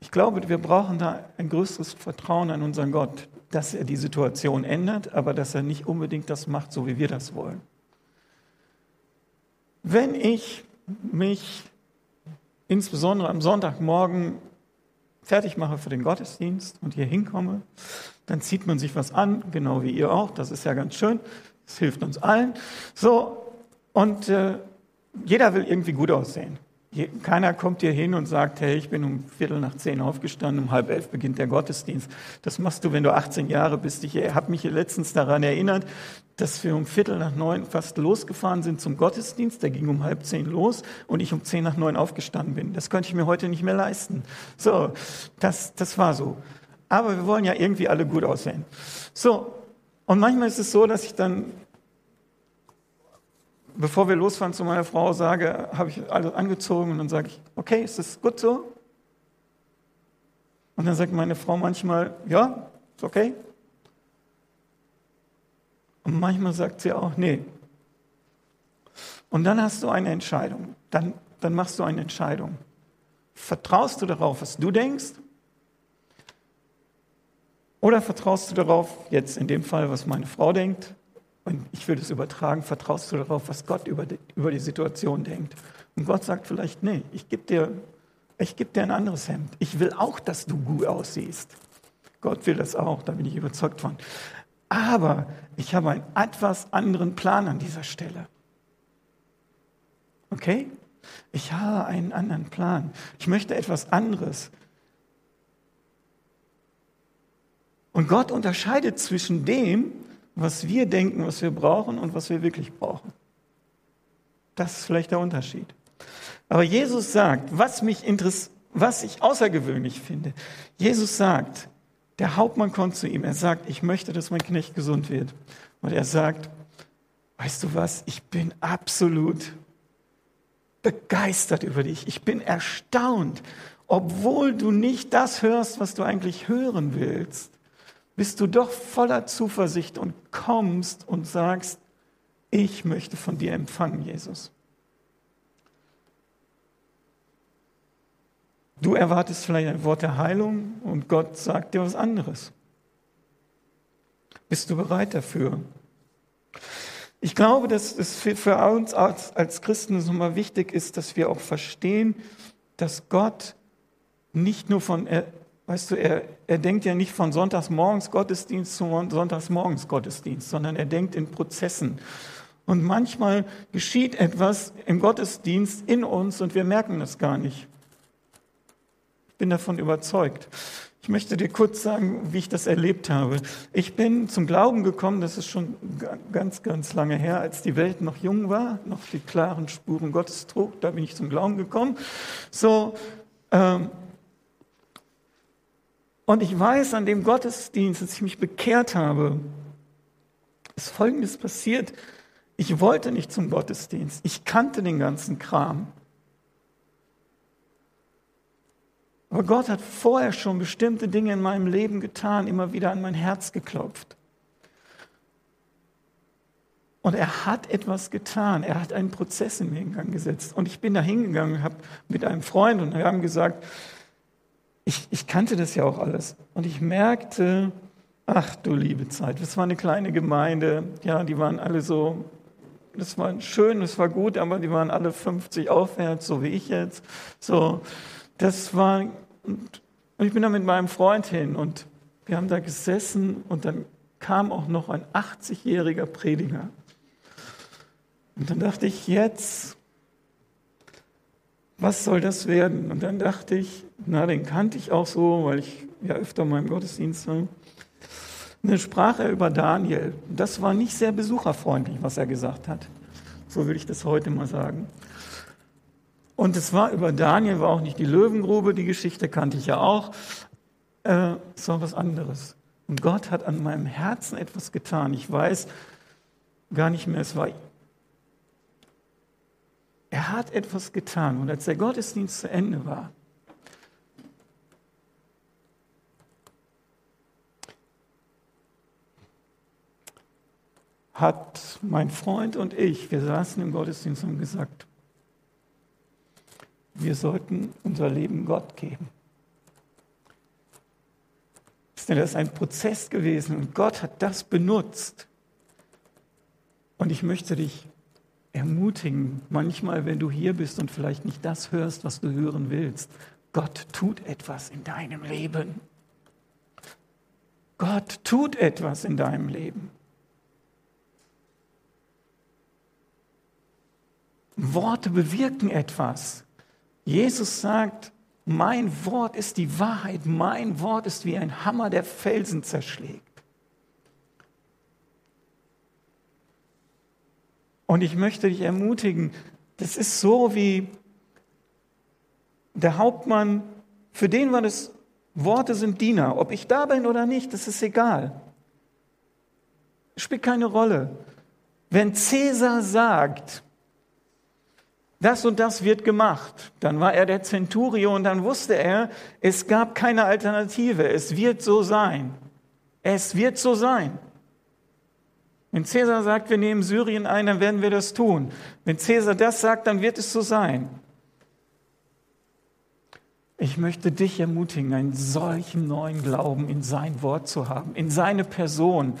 Ich glaube, wir brauchen da ein größeres Vertrauen an unseren Gott, dass er die Situation ändert, aber dass er nicht unbedingt das macht, so wie wir das wollen. Wenn ich mich insbesondere am Sonntagmorgen fertig mache für den Gottesdienst und hier hinkomme, dann zieht man sich was an, genau wie ihr auch. Das ist ja ganz schön. Das hilft uns allen. So, und äh, jeder will irgendwie gut aussehen. Keiner kommt hier hin und sagt, hey, ich bin um Viertel nach zehn aufgestanden, um halb elf beginnt der Gottesdienst. Das machst du, wenn du 18 Jahre bist. Ich habe mich letztens daran erinnert, dass wir um Viertel nach neun fast losgefahren sind zum Gottesdienst. Der ging um halb zehn los und ich um zehn nach neun aufgestanden bin. Das könnte ich mir heute nicht mehr leisten. So, das, das war so. Aber wir wollen ja irgendwie alle gut aussehen. So, und manchmal ist es so, dass ich dann bevor wir losfahren zu meiner Frau, sage, habe ich alles angezogen und dann sage ich, okay, ist das gut so? Und dann sagt meine Frau manchmal, ja, ist okay. Und manchmal sagt sie auch, nee. Und dann hast du eine Entscheidung. Dann, dann machst du eine Entscheidung. Vertraust du darauf, was du denkst? Oder vertraust du darauf, jetzt in dem Fall, was meine Frau denkt? Und ich will das übertragen, vertraust du darauf, was Gott über die, über die Situation denkt. Und Gott sagt vielleicht, nee, ich gebe dir, geb dir ein anderes Hemd. Ich will auch, dass du gut aussiehst. Gott will das auch, da bin ich überzeugt von. Aber ich habe einen etwas anderen Plan an dieser Stelle. Okay? Ich habe einen anderen Plan. Ich möchte etwas anderes. Und Gott unterscheidet zwischen dem, was wir denken, was wir brauchen und was wir wirklich brauchen. Das ist vielleicht der Unterschied. Aber Jesus sagt, was mich interessiert, was ich außergewöhnlich finde. Jesus sagt, der Hauptmann kommt zu ihm, er sagt, ich möchte, dass mein Knecht gesund wird. Und er sagt, weißt du was, ich bin absolut begeistert über dich. Ich bin erstaunt, obwohl du nicht das hörst, was du eigentlich hören willst bist du doch voller Zuversicht und kommst und sagst, ich möchte von dir empfangen, Jesus. Du erwartest vielleicht ein Wort der Heilung und Gott sagt dir was anderes. Bist du bereit dafür? Ich glaube, dass es für uns als Christen nochmal wichtig ist, dass wir auch verstehen, dass Gott nicht nur von Weißt du, er, er denkt ja nicht von Sonntagsmorgens Gottesdienst zu Sonntagsmorgens Gottesdienst, sondern er denkt in Prozessen. Und manchmal geschieht etwas im Gottesdienst in uns und wir merken das gar nicht. Ich bin davon überzeugt. Ich möchte dir kurz sagen, wie ich das erlebt habe. Ich bin zum Glauben gekommen, das ist schon ganz, ganz lange her, als die Welt noch jung war, noch die klaren Spuren Gottes trug. Da bin ich zum Glauben gekommen. So, ähm, und ich weiß, an dem Gottesdienst, als ich mich bekehrt habe, ist Folgendes passiert. Ich wollte nicht zum Gottesdienst. Ich kannte den ganzen Kram. Aber Gott hat vorher schon bestimmte Dinge in meinem Leben getan, immer wieder an mein Herz geklopft. Und er hat etwas getan. Er hat einen Prozess in mir in Gang gesetzt. Und ich bin da hingegangen, habe mit einem Freund und wir haben gesagt, ich, ich kannte das ja auch alles. Und ich merkte, ach du liebe Zeit, das war eine kleine Gemeinde. Ja, die waren alle so, das war schön, das war gut, aber die waren alle 50 aufwärts, so wie ich jetzt. So, das war, und ich bin da mit meinem Freund hin und wir haben da gesessen und dann kam auch noch ein 80-jähriger Prediger. Und dann dachte ich, jetzt was soll das werden? Und dann dachte ich, na, den kannte ich auch so, weil ich ja öfter mal im Gottesdienst war. Und dann sprach er über Daniel. Das war nicht sehr besucherfreundlich, was er gesagt hat. So will ich das heute mal sagen. Und es war über Daniel, war auch nicht die Löwengrube, die Geschichte kannte ich ja auch. Äh, es war was anderes. Und Gott hat an meinem Herzen etwas getan. Ich weiß gar nicht mehr, es war er hat etwas getan. Und als der Gottesdienst zu Ende war, hat mein Freund und ich, wir saßen im Gottesdienst und gesagt, wir sollten unser Leben Gott geben. Das ist ein Prozess gewesen und Gott hat das benutzt. Und ich möchte dich ermutigen, manchmal, wenn du hier bist und vielleicht nicht das hörst, was du hören willst, Gott tut etwas in deinem Leben. Gott tut etwas in deinem Leben. Worte bewirken etwas. Jesus sagt, mein Wort ist die Wahrheit, mein Wort ist wie ein Hammer, der Felsen zerschlägt. Und ich möchte dich ermutigen, das ist so wie der Hauptmann, für den war das, Worte sind Diener. Ob ich da bin oder nicht, das ist egal. Spielt keine Rolle. Wenn Cäsar sagt, das und das wird gemacht. Dann war er der Zenturion, dann wusste er, es gab keine Alternative. Es wird so sein. Es wird so sein. Wenn Cäsar sagt, wir nehmen Syrien ein, dann werden wir das tun. Wenn Cäsar das sagt, dann wird es so sein. Ich möchte dich ermutigen, einen solchen neuen Glauben in sein Wort zu haben, in seine Person.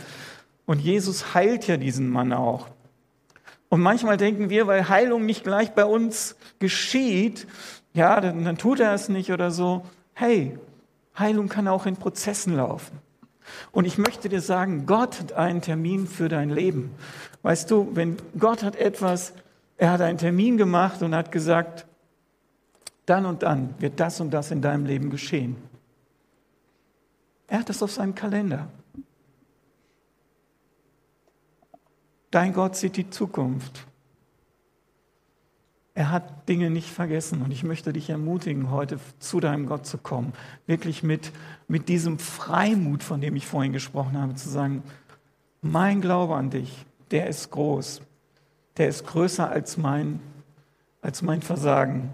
Und Jesus heilt ja diesen Mann auch. Und manchmal denken wir, weil Heilung nicht gleich bei uns geschieht, ja, dann, dann tut er es nicht oder so. Hey, Heilung kann auch in Prozessen laufen. Und ich möchte dir sagen, Gott hat einen Termin für dein Leben. Weißt du, wenn Gott hat etwas, er hat einen Termin gemacht und hat gesagt, dann und dann wird das und das in deinem Leben geschehen. Er hat das auf seinem Kalender. Dein Gott sieht die Zukunft. Er hat Dinge nicht vergessen und ich möchte dich ermutigen, heute zu deinem Gott zu kommen. Wirklich mit, mit diesem Freimut, von dem ich vorhin gesprochen habe, zu sagen, mein Glaube an dich, der ist groß. Der ist größer als mein, als mein Versagen.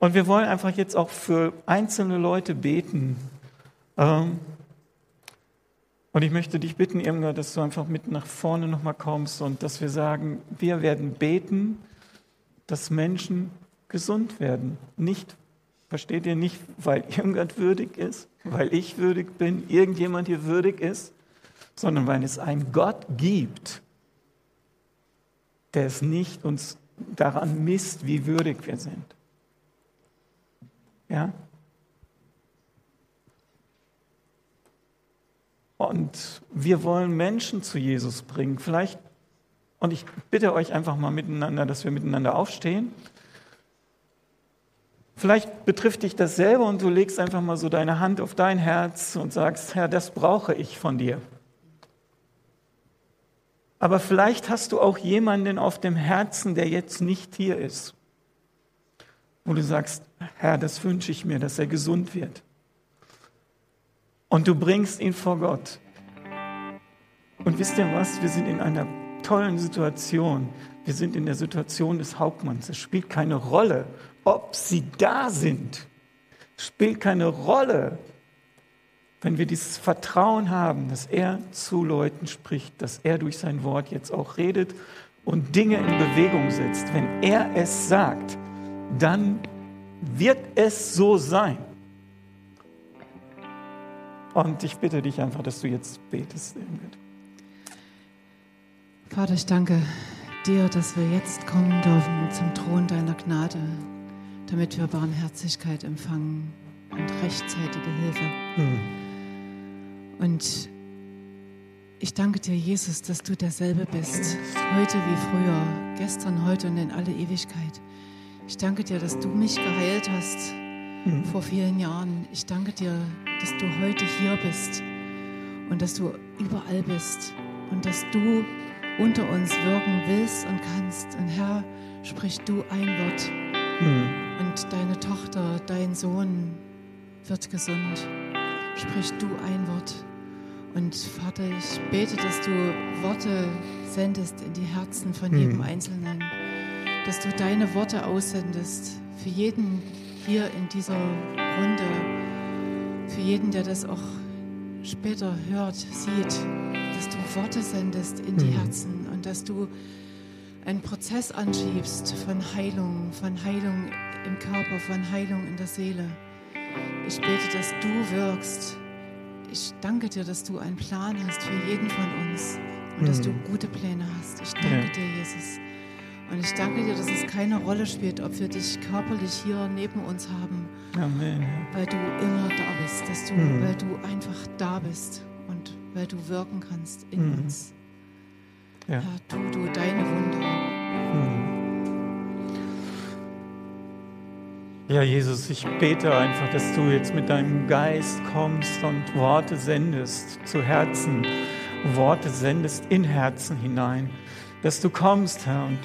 Und wir wollen einfach jetzt auch für einzelne Leute beten. Ähm, und ich möchte dich bitten, Irmgard, dass du einfach mit nach vorne nochmal kommst und dass wir sagen, wir werden beten, dass Menschen gesund werden. Nicht, versteht ihr nicht, weil Irmgard würdig ist, weil ich würdig bin, irgendjemand hier würdig ist, sondern weil es einen Gott gibt, der es nicht uns daran misst, wie würdig wir sind. Ja? Und wir wollen Menschen zu Jesus bringen. Vielleicht, und ich bitte euch einfach mal miteinander, dass wir miteinander aufstehen. Vielleicht betrifft dich das selber und du legst einfach mal so deine Hand auf dein Herz und sagst, Herr, das brauche ich von dir. Aber vielleicht hast du auch jemanden auf dem Herzen, der jetzt nicht hier ist, wo du sagst, Herr, das wünsche ich mir, dass er gesund wird. Und du bringst ihn vor Gott. Und wisst ihr was? Wir sind in einer tollen Situation. Wir sind in der Situation des Hauptmanns. Es spielt keine Rolle, ob sie da sind. Es spielt keine Rolle, wenn wir dieses Vertrauen haben, dass er zu Leuten spricht, dass er durch sein Wort jetzt auch redet und Dinge in Bewegung setzt. Wenn er es sagt, dann wird es so sein. Und ich bitte dich einfach, dass du jetzt betest. Vater, ich danke dir, dass wir jetzt kommen dürfen zum Thron deiner Gnade, damit wir Barmherzigkeit empfangen und rechtzeitige Hilfe. Hm. Und ich danke dir, Jesus, dass du derselbe bist, heute wie früher, gestern, heute und in alle Ewigkeit. Ich danke dir, dass du mich geheilt hast mhm. vor vielen Jahren. Ich danke dir, dass du heute hier bist und dass du überall bist und dass du unter uns wirken willst und kannst. Und Herr, sprich du ein Wort mhm. und deine Tochter, dein Sohn wird gesund. Sprich du ein Wort. Und Vater, ich bete, dass du Worte sendest in die Herzen von jedem mhm. Einzelnen, dass du deine Worte aussendest für jeden, hier in dieser Runde, für jeden, der das auch später hört, sieht, dass du Worte sendest in die mhm. Herzen und dass du einen Prozess anschiebst von Heilung, von Heilung im Körper, von Heilung in der Seele. Ich bete, dass du wirkst. Ich danke dir, dass du einen Plan hast für jeden von uns und dass du Mhm. gute Pläne hast. Ich danke dir, Jesus. Und ich danke dir, dass es keine Rolle spielt, ob wir dich körperlich hier neben uns haben, Amen. weil du immer da bist, dass du, Mhm. weil du einfach da bist und weil du wirken kannst in Mhm. uns. Ja. Herr, tu du deine Wunder. Ja, Jesus, ich bete einfach, dass du jetzt mit deinem Geist kommst und Worte sendest zu Herzen, Worte sendest in Herzen hinein, dass du kommst, Herr, und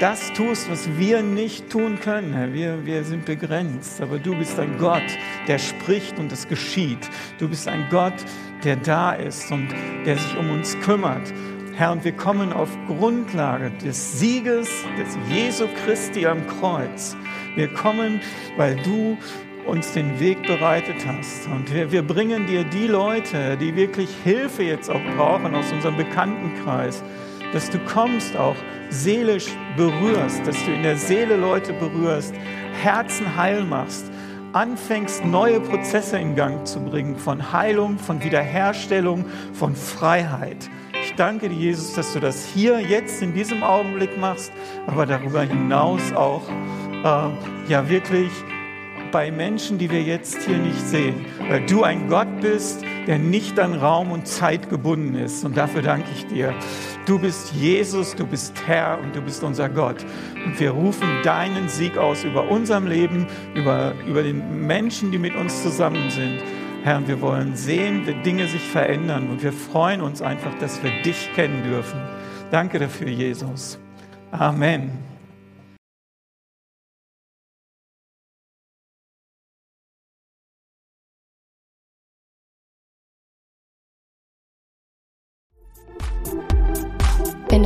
das tust, was wir nicht tun können, Herr. Wir, wir sind begrenzt, aber du bist ein Gott, der spricht und es geschieht. Du bist ein Gott, der da ist und der sich um uns kümmert. Herr, und wir kommen auf Grundlage des Sieges des Jesu Christi am Kreuz. Wir kommen, weil du uns den Weg bereitet hast. Und wir, wir bringen dir die Leute, die wirklich Hilfe jetzt auch brauchen aus unserem Bekanntenkreis, dass du kommst, auch seelisch berührst, dass du in der Seele Leute berührst, Herzen heil machst, anfängst, neue Prozesse in Gang zu bringen von Heilung, von Wiederherstellung, von Freiheit. Ich danke dir, Jesus, dass du das hier, jetzt, in diesem Augenblick machst, aber darüber hinaus auch äh, ja wirklich bei Menschen, die wir jetzt hier nicht sehen, weil du ein Gott bist, der nicht an Raum und Zeit gebunden ist. Und dafür danke ich dir. Du bist Jesus, du bist Herr und du bist unser Gott. Und wir rufen deinen Sieg aus über unserem Leben, über, über den Menschen, die mit uns zusammen sind. Herr, wir wollen sehen, wie Dinge sich verändern und wir freuen uns einfach, dass wir dich kennen dürfen. Danke dafür, Jesus. Amen.